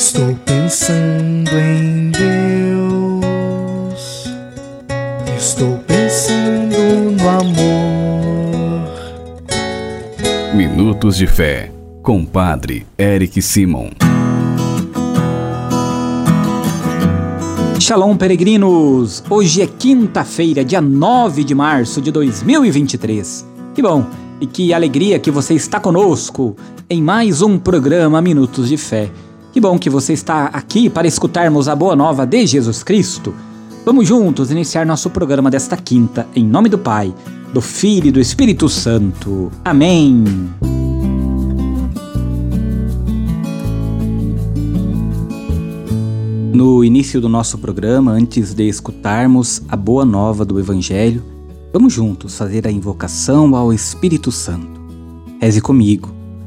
Estou pensando em Deus. Estou pensando no amor. Minutos de Fé, com Padre Eric Simon. Shalom, peregrinos! Hoje é quinta-feira, dia 9 de março de 2023. Que bom e que alegria que você está conosco em mais um programa Minutos de Fé. Que bom que você está aqui para escutarmos a boa nova de Jesus Cristo. Vamos juntos iniciar nosso programa desta quinta, em nome do Pai, do Filho e do Espírito Santo. Amém. No início do nosso programa, antes de escutarmos a boa nova do Evangelho, vamos juntos fazer a invocação ao Espírito Santo. Reze comigo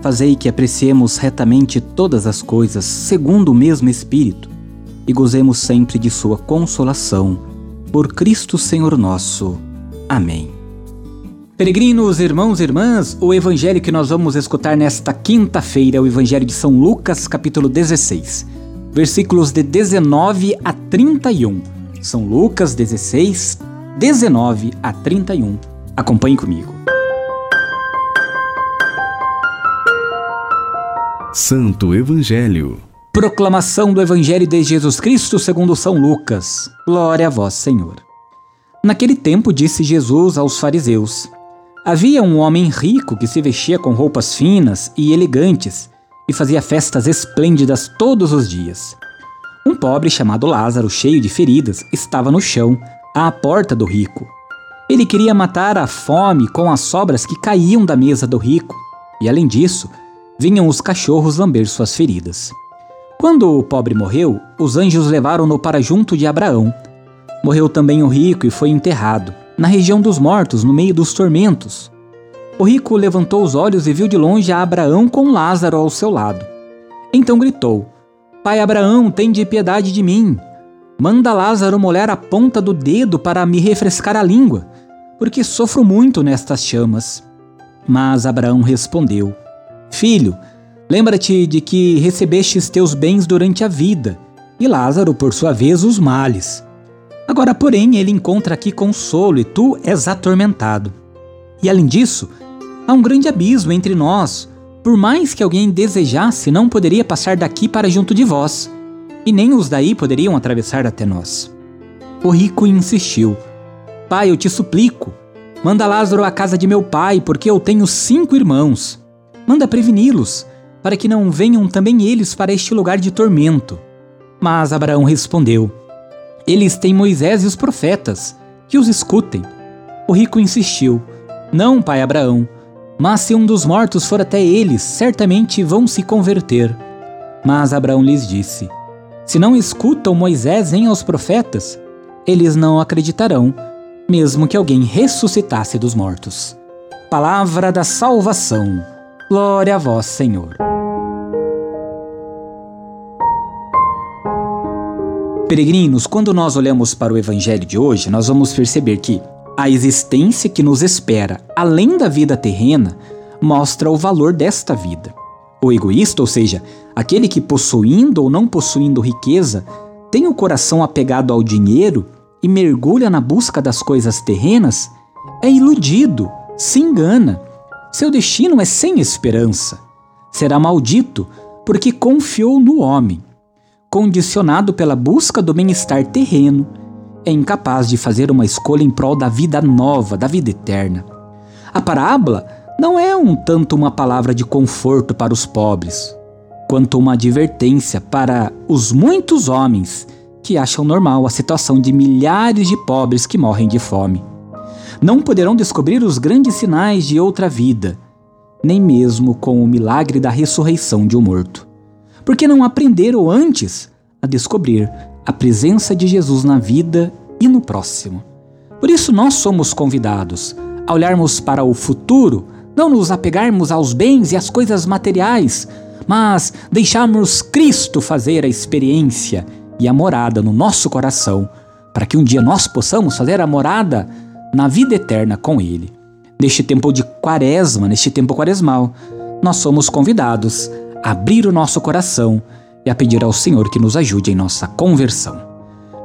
fazei que apreciemos retamente todas as coisas segundo o mesmo Espírito e gozemos sempre de Sua consolação. Por Cristo Senhor nosso. Amém. Peregrinos, irmãos e irmãs, o evangelho que nós vamos escutar nesta quinta-feira é o evangelho de São Lucas, capítulo 16, versículos de 19 a 31. São Lucas 16, 19 a 31. Acompanhe comigo. Santo Evangelho. Proclamação do Evangelho de Jesus Cristo segundo São Lucas. Glória a vós, Senhor. Naquele tempo disse Jesus aos fariseus: Havia um homem rico que se vestia com roupas finas e elegantes e fazia festas esplêndidas todos os dias. Um pobre chamado Lázaro, cheio de feridas, estava no chão, à porta do rico. Ele queria matar a fome com as sobras que caíam da mesa do rico, e além disso, vinham os cachorros lamber suas feridas. Quando o pobre morreu, os anjos levaram-no para junto de Abraão. Morreu também o rico e foi enterrado, na região dos mortos, no meio dos tormentos. O rico levantou os olhos e viu de longe a Abraão com Lázaro ao seu lado. Então gritou: Pai Abraão, tem de piedade de mim. Manda Lázaro molhar a ponta do dedo para me refrescar a língua, porque sofro muito nestas chamas. Mas Abraão respondeu: Filho, lembra-te de que recebestes teus bens durante a vida, e Lázaro, por sua vez, os males. Agora, porém, ele encontra aqui consolo e tu és atormentado. E além disso, há um grande abismo entre nós. Por mais que alguém desejasse, não poderia passar daqui para junto de vós e nem os daí poderiam atravessar até nós. O rico insistiu: Pai, eu te suplico, manda Lázaro à casa de meu pai, porque eu tenho cinco irmãos. Manda preveni-los, para que não venham também eles para este lugar de tormento. Mas Abraão respondeu: Eles têm Moisés e os profetas, que os escutem. O rico insistiu: Não, pai Abraão, mas se um dos mortos for até eles, certamente vão se converter. Mas Abraão lhes disse: se não escutam Moisés nem aos profetas, eles não acreditarão, mesmo que alguém ressuscitasse dos mortos. Palavra da salvação. Glória a vós, Senhor. Peregrinos, quando nós olhamos para o Evangelho de hoje, nós vamos perceber que a existência que nos espera além da vida terrena mostra o valor desta vida. O egoísta, ou seja, aquele que possuindo ou não possuindo riqueza, tem o coração apegado ao dinheiro e mergulha na busca das coisas terrenas, é iludido, se engana. Seu destino é sem esperança. Será maldito porque confiou no homem. Condicionado pela busca do bem-estar terreno, é incapaz de fazer uma escolha em prol da vida nova, da vida eterna. A parábola não é um tanto uma palavra de conforto para os pobres, quanto uma advertência para os muitos homens que acham normal a situação de milhares de pobres que morrem de fome. Não poderão descobrir os grandes sinais de outra vida, nem mesmo com o milagre da ressurreição de um morto, porque não aprenderam antes a descobrir a presença de Jesus na vida e no próximo. Por isso, nós somos convidados a olharmos para o futuro, não nos apegarmos aos bens e às coisas materiais, mas deixarmos Cristo fazer a experiência e a morada no nosso coração, para que um dia nós possamos fazer a morada na vida eterna com Ele. Neste tempo de quaresma, neste tempo quaresmal, nós somos convidados a abrir o nosso coração e a pedir ao Senhor que nos ajude em nossa conversão.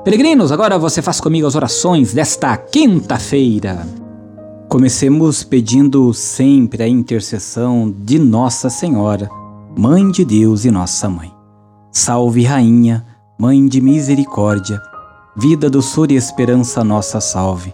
Peregrinos, agora você faz comigo as orações desta quinta-feira. Comecemos pedindo sempre a intercessão de Nossa Senhora, Mãe de Deus e Nossa Mãe. Salve, Rainha, Mãe de Misericórdia, vida, doçura e esperança nossa salve.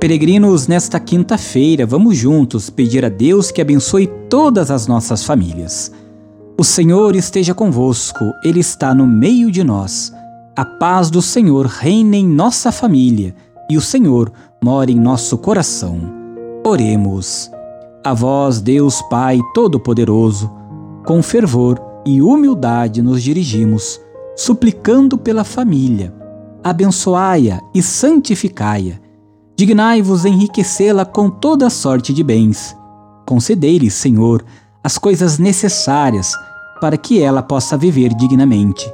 Peregrinos, nesta quinta-feira, vamos juntos pedir a Deus que abençoe todas as nossas famílias. O Senhor esteja convosco, Ele está no meio de nós. A paz do Senhor reina em nossa família e o Senhor mora em nosso coração. Oremos. A vós, Deus Pai Todo-Poderoso, com fervor e humildade nos dirigimos, suplicando pela família. Abençoai-a e santificai-a Dignai-vos enriquecê-la com toda sorte de bens. Concedei-lhe, Senhor, as coisas necessárias para que ela possa viver dignamente.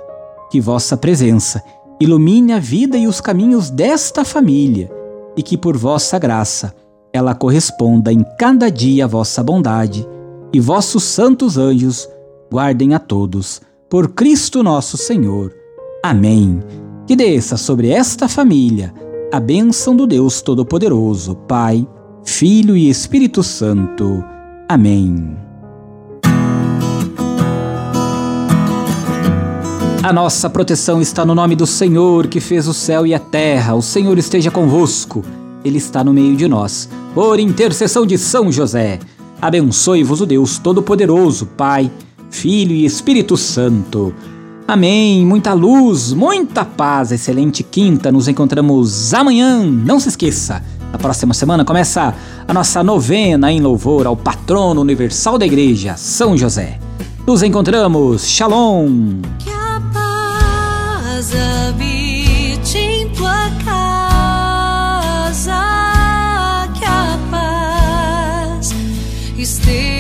Que vossa presença ilumine a vida e os caminhos desta família, e que por vossa graça ela corresponda em cada dia à vossa bondade, e vossos santos anjos guardem a todos. Por Cristo nosso Senhor. Amém. Que desça sobre esta família a bênção do Deus Todo-Poderoso, Pai, Filho e Espírito Santo. Amém. A nossa proteção está no nome do Senhor que fez o céu e a terra. O Senhor esteja convosco, Ele está no meio de nós. Por intercessão de São José, abençoe-vos o Deus Todo-Poderoso, Pai, Filho e Espírito Santo. Amém, muita luz, muita paz, excelente quinta, nos encontramos amanhã, não se esqueça. Na próxima semana começa a nossa novena em louvor ao patrono universal da igreja, São José. Nos encontramos, Shalom! Que a paz habite em tua casa, que a paz esteja.